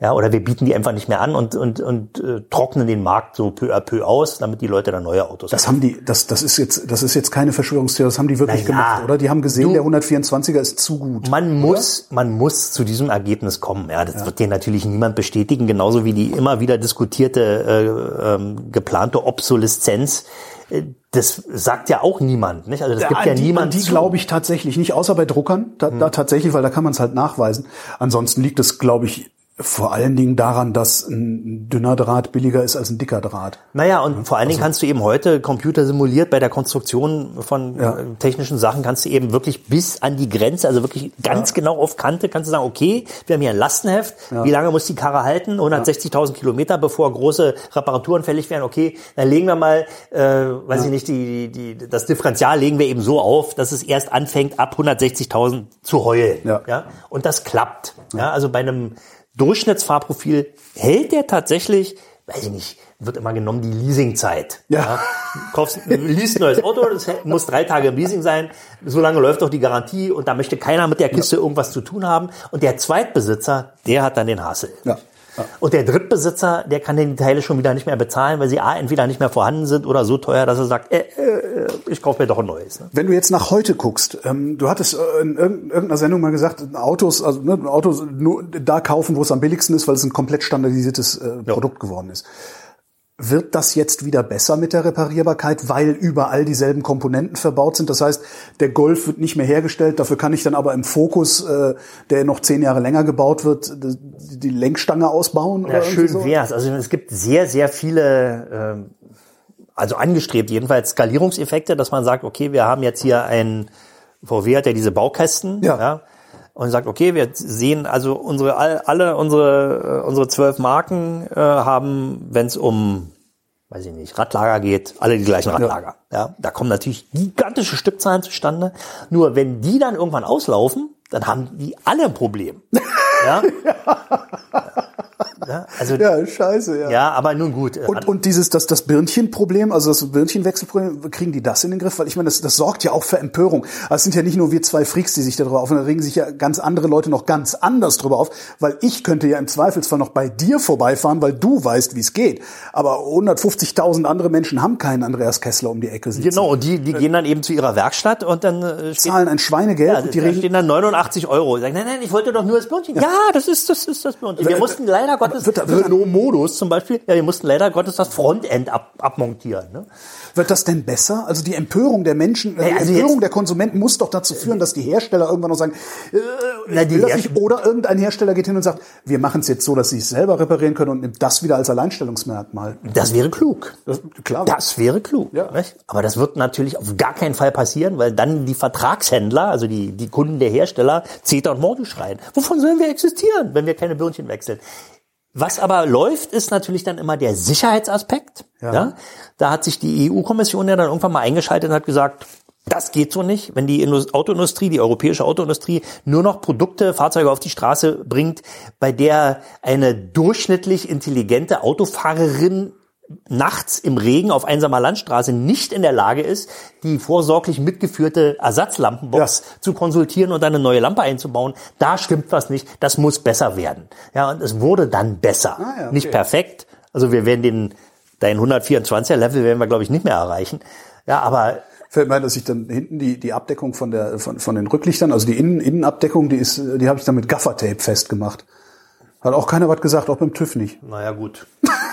Ja, oder wir bieten die einfach nicht mehr an und, und, und äh, trocknen den Markt so peu à peu aus, damit die Leute dann neue Autos Das haben die, das, das ist jetzt, das ist jetzt keine Verschwörungstheorie, das haben die wirklich ja. gemacht, oder? Die haben gesehen, Du- der 124er ist zu gut. Man muss, man muss zu diesem Ergebnis kommen. Ja, das wird dir natürlich niemand bestätigen, genauso wie die immer wieder diskutierte äh, ähm, geplante Obsoleszenz. Äh, Das sagt ja auch niemand, nicht? Also das gibt ja die, niemand. an die glaube ich tatsächlich nicht, außer bei Druckern, da, da tatsächlich, weil da kann man es halt nachweisen. Ansonsten liegt es, glaube ich, vor allen Dingen daran, dass ein dünner Draht billiger ist als ein dicker Draht. Naja, und vor allen Also Dingen kannst du eben heute Computer simuliert bei der Konstruktion von Ja. äh, technischen Sachen, kannst du eben wirklich bis an die Grenze, also wirklich ganz genau auf Kante, kannst du sagen, okay, wir haben hier ein Lastenheft, wie lange muss die Karre halten? 160.000 Kilometer, bevor große Reparaturen fällig werden. Okay, dann legen wir mal, äh, weiß ich nicht, die, die, das Differential legen wir eben so auf, dass es erst anfängt, ab 160.000 zu heulen. Ja. Ja? Und das klappt. Ja, also bei einem Durchschnittsfahrprofil hält der tatsächlich, weiß ich nicht, wird immer genommen die Leasingzeit. Ja. Kaufst, liest ein neues Auto, das muss drei Tage im Leasing sein, so lange läuft doch die Garantie und da möchte keiner mit der Kiste irgendwas zu tun haben. Und der Zweitbesitzer, der hat dann den Hassel. Ja. Ja. Und der Drittbesitzer, der kann die Teile schon wieder nicht mehr bezahlen, weil sie A, entweder nicht mehr vorhanden sind oder so teuer, dass er sagt, äh, äh, ich kaufe mir doch ein neues. Ne? Wenn du jetzt nach heute guckst, ähm, du hattest äh, in irgend- irgendeiner Sendung mal gesagt, Autos, also ne, Autos nur da kaufen, wo es am billigsten ist, weil es ein komplett standardisiertes äh, Produkt geworden ist. Wird das jetzt wieder besser mit der Reparierbarkeit, weil überall dieselben Komponenten verbaut sind? Das heißt, der Golf wird nicht mehr hergestellt, dafür kann ich dann aber im Fokus, äh, der noch zehn Jahre länger gebaut wird, die Lenkstange ausbauen? Ja, schön so? wär's. Also es gibt sehr, sehr viele, ähm, also angestrebt jedenfalls Skalierungseffekte, dass man sagt, okay, wir haben jetzt hier ein, VW hat ja diese Baukästen, Ja. Und sagt, okay, wir sehen also unsere all- alle unsere äh, unsere zwölf Marken äh, haben, wenn es um weiß ich nicht, Radlager geht, alle die gleichen Radlager. Ja. da kommen natürlich gigantische Stückzahlen zustande. Nur wenn die dann irgendwann auslaufen, dann haben die alle ein Problem. ja? ja, also Ja, scheiße, ja. ja, aber nun gut. Und, und dieses, das, das Birnchenproblem, also das Birnchenwechselproblem, kriegen die das in den Griff? Weil ich meine, das, das sorgt ja auch für Empörung. Also es sind ja nicht nur wir zwei Freaks, die sich darüber aufregen, da regen sich ja ganz andere Leute noch ganz anders drüber auf, weil ich könnte ja im Zweifelsfall noch bei dir vorbeifahren, weil du weißt, wie es geht. Aber 150.000 andere Menschen haben keinen Andreas Kessler um die Ecke sitzen. genau, und die, die gehen dann eben zu ihrer Werkstatt und dann äh, steht, Zahlen ein Schweinegeld ja, und die da stehen dann 89 Euro. Sagen, nein, nein, ich wollte doch nur das Birnchen. Ja, das ist das ist das Birnchen. Wir Äh, mussten leider Gottes wird da- wird da- Renault-Modus zum Beispiel, ja, wir mussten leider Gottes das Frontend ab, abmontieren. Ne? wird das denn besser? Also die Empörung der Menschen, die also Empörung jetzt- der Konsumenten muss doch dazu führen, dass die Hersteller irgendwann noch sagen, äh, Na, die nicht. Oder irgendein Hersteller geht hin und sagt, wir machen es jetzt so, dass sie es selber reparieren können und nimmt das wieder als Alleinstellungsmerkmal. Das wäre klug. Das, klar. Das wäre klug. Ja. Nicht? Aber das wird natürlich auf gar keinen Fall passieren, weil dann die Vertragshändler, also die, die Kunden der Hersteller, Zeta und Mordi schreien. Wovon sollen wir existieren, wenn wir keine Birnchen wechseln? Was aber läuft, ist natürlich dann immer der Sicherheitsaspekt. Ja. Da hat sich die EU-Kommission ja dann irgendwann mal eingeschaltet und hat gesagt, das geht so nicht, wenn die Indus- Autoindustrie, die europäische Autoindustrie nur noch Produkte, Fahrzeuge auf die Straße bringt, bei der eine durchschnittlich intelligente Autofahrerin nachts im Regen auf einsamer Landstraße nicht in der Lage ist, die vorsorglich mitgeführte Ersatzlampenbox zu konsultieren und dann eine neue Lampe einzubauen. Da stimmt was nicht. Das muss besser werden. Ja, und es wurde dann besser. Ah ja, okay. Nicht perfekt. Also wir werden den, dein 124er Level werden wir, glaube ich, nicht mehr erreichen. Ja, aber Fällt mir ein, dass ich dann hinten die, die Abdeckung von der, von, von den Rücklichtern, also die Innen, Innenabdeckung, die ist, die habe ich dann mit Gaffertape festgemacht. Hat auch keiner was gesagt, auch beim TÜV nicht. Naja, gut.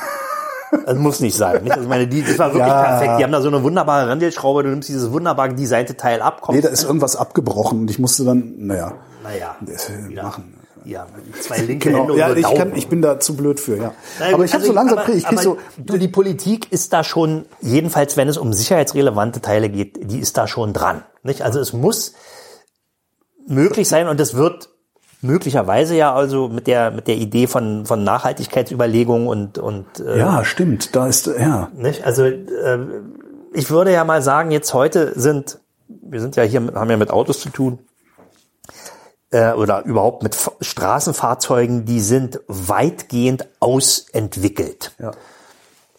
Das muss nicht sein. Nicht? Also ich meine, die, das war wirklich Ja. perfekt. Die haben da so eine wunderbare Randelschraube, du nimmst dieses wunderbar designte Teil ab, kommst, Nee, da ist irgendwas abgebrochen und ich musste dann, naja, naja, das, wieder, machen. ja, zwei linke Genau, Hände ja, ich, Daumen. kann, ich bin da zu blöd für, ja. Gut, aber ich habe also so langsam, aber- ich krieg so, Du, die Politik ist da schon, jedenfalls wenn es um sicherheitsrelevante Teile geht, die ist da schon dran. Nicht? Also es muss möglich sein und es wird möglicherweise ja also mit der mit der Idee von von Nachhaltigkeitsüberlegungen und und äh, ja, stimmt, da ist, ja, nicht? Also äh, ich würde ja mal sagen, jetzt heute sind wir sind ja hier haben ja mit Autos zu tun äh, oder überhaupt mit F Straßenfahrzeugen, die sind weitgehend ausentwickelt. ja.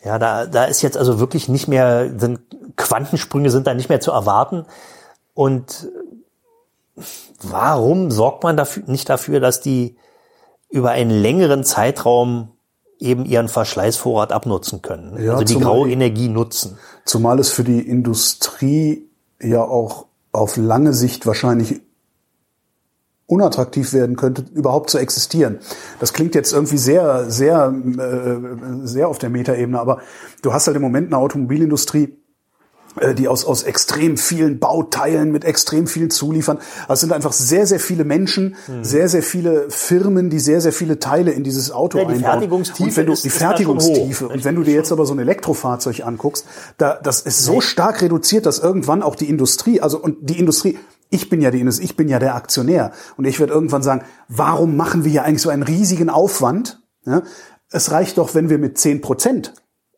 Ja, da, da ist jetzt also wirklich nicht mehr, sind Quantensprünge sind da nicht mehr zu erwarten. Und warum sorgt man dafür, nicht dafür, dass die über einen längeren Zeitraum eben ihren Verschleißvorrat abnutzen können? Ja, also die zumal graue Energie nutzen. Zumal es für die Industrie ja auch auf lange Sicht wahrscheinlich unattraktiv werden könnte, überhaupt zu existieren. Das klingt jetzt irgendwie sehr, sehr, äh, sehr auf der Metaebene, aber du hast halt im Moment eine Automobilindustrie, die aus, aus extrem vielen Bauteilen mit extrem vielen Zuliefern. Also es sind einfach sehr, sehr viele Menschen, Hm. sehr, sehr viele Firmen, die sehr, sehr viele Teile in dieses Auto Ja, die einbauen. Fertigungstiefe und wenn du, ist- die Fertigungstiefe. Und wenn du dir jetzt aber so ein Elektrofahrzeug anguckst, da, das ist so stark reduziert, dass irgendwann auch die Industrie, also und die Industrie, ich bin ja die Industrie, ich bin ja der Aktionär. Und ich werde irgendwann sagen, warum machen wir hier eigentlich so einen riesigen Aufwand? Ja? Es reicht doch, wenn wir mit 10 Prozent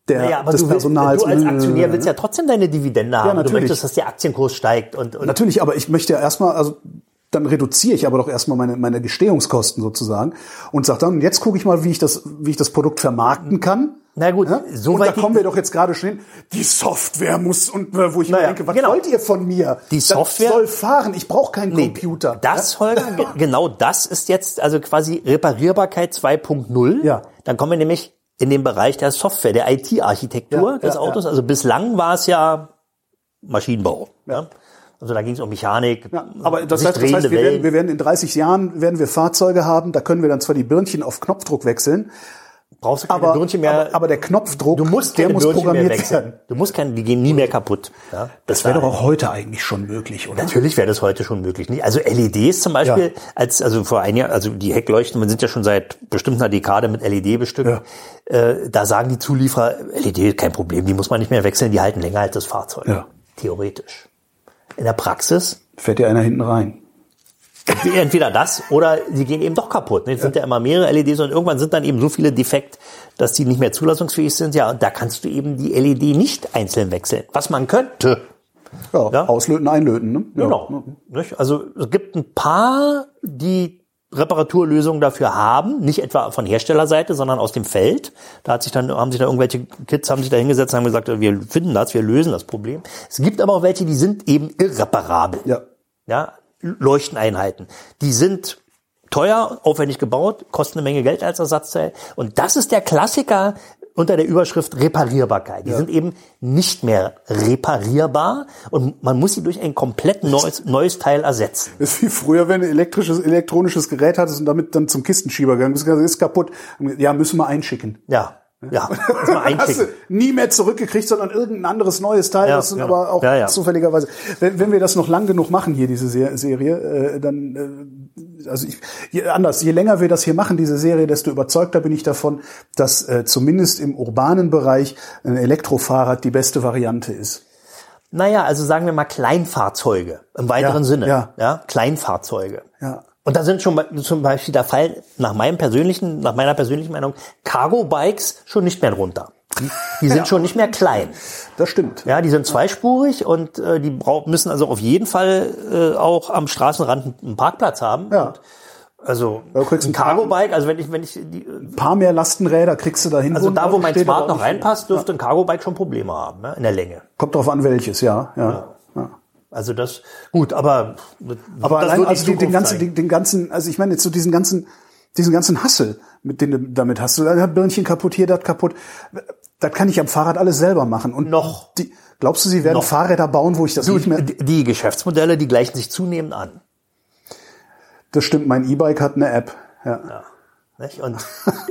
der, Naja, aber des du, willst, Personals. du als Aktionär willst ja trotzdem deine Dividende haben. Du natürlich. möchtest, dass der Aktienkurs steigt und, und Natürlich, aber ich möchte ja erstmal, also dann reduziere ich aber doch erstmal meine, meine Gestehungskosten sozusagen und sage dann, jetzt gucke ich mal, wie ich das, wie ich das Produkt vermarkten kann. Na gut, Ja? so und da kommen wir doch jetzt gerade schon hin. Die Software muss und äh, wo ich Naja, mir denke, was genau. wollt ihr von mir? Die Software- das soll fahren. Ich brauche keinen Nee, Computer. Das, Holger, ge- genau das ist jetzt also quasi Reparierbarkeit 2.0. Ja. Dann kommen wir nämlich in den Bereich der Software, der IT-Architektur Ja, des ja, Autos. Also bislang war es ja Maschinenbau. Ja. Also da ging es um Mechanik, Ja, aber das heißt, das heißt wir, werden, wir werden in 30 Jahren werden wir Fahrzeuge haben, da können wir dann zwar die Birnchen auf Knopfdruck wechseln, Brauchst du keine aber, Birnchen mehr. aber, aber der Knopfdruck, du musst der muss Birnchen programmiert werden. Du musst keine, die gehen nie mehr kaputt. Ja. Das wäre doch auch heute eigentlich schon möglich, oder? Natürlich wäre das heute schon möglich. Nicht? Also LEDs zum Beispiel, Ja. als also vor ein Jahr, also die Heckleuchten, wir sind ja schon seit bestimmt einer Dekade mit LED bestückt. Äh, da sagen die Zulieferer, LED kein Problem, die muss man nicht mehr wechseln, die halten länger als das Fahrzeug. Ja. Theoretisch. In der Praxis Fährt ja einer hinten rein. Entweder das oder sie gehen eben doch kaputt. Ne? Es sind ja immer mehrere LEDs und irgendwann sind dann eben so viele defekt, dass die nicht mehr zulassungsfähig sind. Ja, und da kannst du eben die LED nicht einzeln wechseln. Was man könnte. Ja, Ja. auslöten, einlöten. Ne? Ja. Genau. Also es gibt ein paar, die Reparaturlösungen dafür haben, nicht etwa von Herstellerseite, sondern aus dem Feld. Da hat sich dann, haben sich da irgendwelche Kids haben sich da hingesetzt und haben gesagt, wir finden das, wir lösen das Problem. Es gibt aber auch welche, die sind eben irreparabel. Ja. Ja, Leuchteneinheiten. Die sind teuer, aufwendig gebaut, kosten eine Menge Geld als Ersatzteil. Und das ist der Klassiker unter der Überschrift Reparierbarkeit. Die sind eben nicht mehr reparierbar und man muss sie durch ein komplett neues, neues Teil ersetzen. Das ist wie früher, wenn du ein elektrisches, elektronisches Gerät hattest und damit dann zum Kistenschieber gegangen bist, ist kaputt. Ja, müssen wir einschicken. Ja, ja, Hast du nie mehr zurückgekriegt, sondern irgendein anderes neues Teil. Ja, das sind ja. aber auch Ja, zufälligerweise. Wenn, wenn wir das noch lang genug machen hier, diese Se- Serie, äh, dann, äh, also ich, je, anders, je länger wir das hier machen, diese Serie, desto überzeugter bin ich davon, dass äh, zumindest im urbanen Bereich ein Elektrofahrrad die beste Variante ist. Naja, also sagen wir mal Kleinfahrzeuge im weiteren Sinne. ja. ja, Kleinfahrzeuge. Ja. Und da sind schon zum Beispiel der Fall, nach meinem persönlichen, nach meiner persönlichen Meinung, Cargo-Bikes schon nicht mehr drunter. Die, die sind schon nicht mehr klein. Das stimmt. Ja, die sind zweispurig und äh, die brau- müssen also auf jeden Fall äh, auch am Straßenrand einen Parkplatz haben. Ja. Und also Ja, kriegst ein Cargo-Bike, also wenn ich, wenn ich die, Ein paar mehr Lastenräder kriegst du dahin. also da, wo mein Smart noch reinpasst, dürfte ein Cargo-Bike schon Probleme haben, ne, in der Länge. Kommt drauf an, welches, ja. ja. Ja. Also das, gut, aber, Aber allein also den Zukunft ganzen, den, den ganzen, also ich meine jetzt so diesen ganzen, diesen ganzen Hassel, mit dem du damit hast. Du da Birnchen kaputt, hier das kaputt. Das kann ich am Fahrrad alles selber machen. Und Noch. Die, glaubst du, sie werden Noch. Fahrräder bauen, wo ich das Du, nicht mehr... die Geschäftsmodelle, die gleichen sich zunehmend an. Das stimmt, mein E-Bike hat eine App. Ja. Nicht? Und,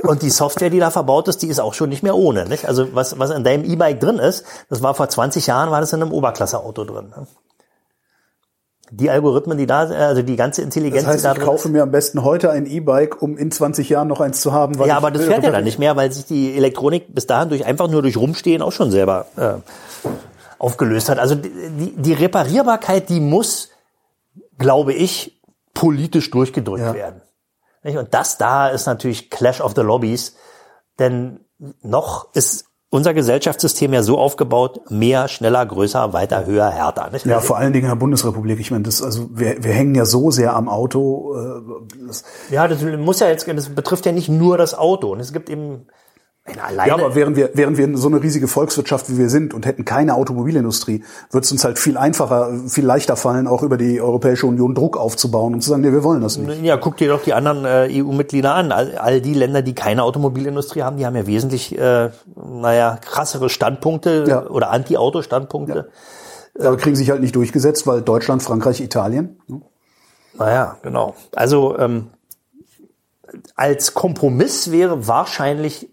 und die Software, die da verbaut ist, die ist auch schon nicht mehr ohne. Nicht? Also was, was in deinem E-Bike drin ist, das war vor 20 Jahren, war das in einem Oberklasse-Auto drin. Ne? Die Algorithmen, die da, also die ganze Intelligenz, Das heißt, die da ich kaufe mir am besten heute ein E-Bike, um in 20 Jahren noch eins zu haben. Weil Ja, aber das fährt ja dann nicht mehr, weil sich die Elektronik bis dahin durch einfach nur durch Rumstehen auch schon selber äh, aufgelöst hat. Also die, die, Reparierbarkeit, die muss, glaube ich, politisch durchgedrückt Ja. werden. Und das da ist natürlich Clash of the Lobbies, denn noch ist unser Gesellschaftssystem ja so aufgebaut, mehr, schneller, größer, weiter, höher, härter. Nicht? Ja, vor allen Dingen in der Bundesrepublik. Ich meine, das, also wir, wir hängen ja so sehr am Auto. Äh, das, ja, das muss ja jetzt, das betrifft ja nicht nur das Auto. Und es gibt eben. Ja, aber während wir, während wir so eine riesige Volkswirtschaft wie wir sind und hätten keine Automobilindustrie, wird es uns halt viel einfacher, viel leichter fallen, auch über die Europäische Union Druck aufzubauen und zu sagen, nee, wir wollen das nicht. Ja, guck dir doch die anderen äh, EU-Mitglieder an. All, all die Länder, die keine Automobilindustrie haben, die haben ja wesentlich, äh, naja, krassere Standpunkte Ja. oder Anti-Auto-Standpunkte. Aber kriegen sich halt nicht durchgesetzt, weil Deutschland, Frankreich, Italien. ne? Naja, genau. Also ähm, als Kompromiss wäre wahrscheinlich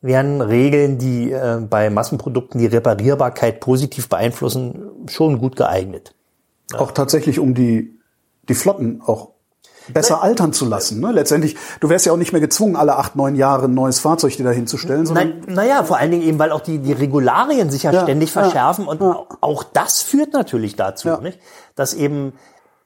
wären Regeln, die äh, bei Massenprodukten die Reparierbarkeit positiv beeinflussen, schon gut geeignet. Auch tatsächlich, um die, die Flotten auch besser altern zu lassen. Ne? Letztendlich, du wärst ja auch nicht mehr gezwungen, alle acht, neun Jahre ein neues Fahrzeug dir da hinzustellen, sondern Nein, naja, vor allen Dingen eben, weil auch die, die Regularien sich ja, Ja, ständig ja, verschärfen und ja. auch das führt natürlich dazu, Ja. nicht? dass eben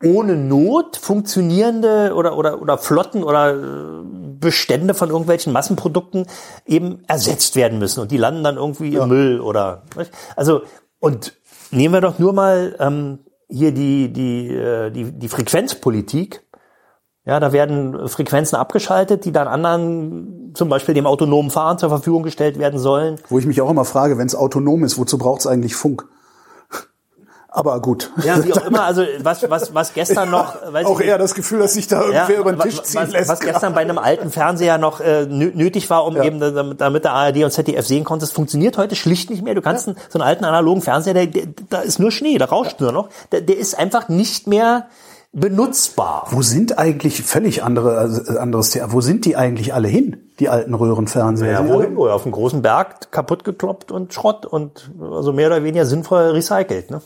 ohne Not funktionierende oder, oder, oder Flotten oder äh, Bestände von irgendwelchen Massenprodukten eben ersetzt werden müssen und die landen dann irgendwie im Müll oder also und nehmen wir doch nur mal ähm, hier die die äh, die die Frequenzpolitik ja, da werden Frequenzen abgeschaltet, die dann anderen, zum Beispiel dem autonomen Fahren zur Verfügung gestellt werden sollen. wo ich mich auch immer frage, wenn es autonom ist, wozu braucht es eigentlich Funk? Aber gut. Ja, wie auch immer, also was, was, was gestern noch, weiß auch ich eher das Gefühl, dass sich da ja, irgendwer über den Tisch ziehen was, lässt. was gestern bei einem alten Fernseher noch äh, nö- nötig war, um Ja. eben damit, damit der ARD und ZDF sehen konnte, es funktioniert heute schlicht nicht mehr. Du kannst einen, so einen alten analogen Fernseher, da ist nur Schnee, da rauscht nur noch, der, der ist einfach nicht mehr benutzbar. Wo sind eigentlich völlig andere, also anderes Thema, wo sind die eigentlich alle hin, die alten Röhrenfernseher? Ja, wohin? Wohl auf dem großen Berg kaputt gekloppt und Schrott und also mehr oder weniger sinnvoll recycelt. Ne?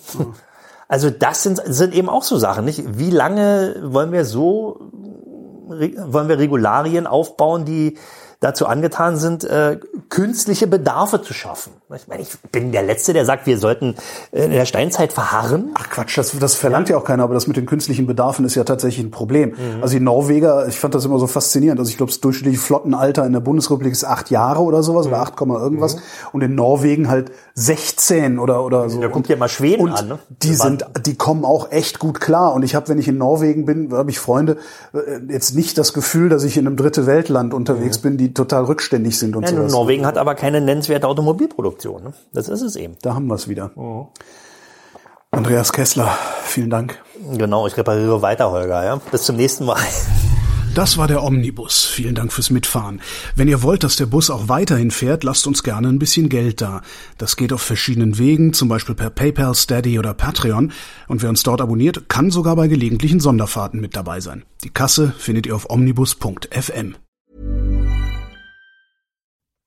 Also das sind, sind eben auch so Sachen, nicht? Wie lange wollen wir so, wollen wir Regularien aufbauen, die dazu angetan sind, äh, künstliche Bedarfe zu schaffen? Ich meine, ich bin der Letzte, der sagt, wir sollten in der Steinzeit verharren. Ach Quatsch, das, das verlangt ja. auch keiner, aber das mit den künstlichen Bedarfen ist ja tatsächlich ein Problem. Mhm. Also die Norweger, ich fand das immer so faszinierend. Also ich glaube, das durchschnittliche Flottenalter in der Bundesrepublik ist acht Jahre oder sowas Mhm. oder 8, Komma irgendwas. Und in Norwegen halt 16 oder, oder so. Da guckt ja mal Schweden und an. Ne? die sind, die kommen auch echt gut klar. Und ich habe, wenn ich in Norwegen bin, habe ich Freunde, äh, jetzt nicht das Gefühl, dass ich in einem dritte Weltland unterwegs bin, die total rückständig sind und Mhm. Ja, sowas. Norwegen hat aber keine nennenswerte Automobilproduktion. Ne? Das ist es eben. Da haben wir es wieder. Mhm. Andreas Kessler, vielen Dank. Genau, ich repariere weiter, Holger. Ja? Bis zum nächsten Mal. Das war der Omnibus. Vielen Dank fürs Mitfahren. Wenn ihr wollt, dass der Bus auch weiterhin fährt, lasst uns gerne ein bisschen Geld da. Das geht auf verschiedenen Wegen, zum Beispiel per PayPal, Steady oder Patreon. Und wer uns dort abonniert, kann sogar bei gelegentlichen Sonderfahrten mit dabei sein. Die Kasse findet ihr auf omnibus.fm.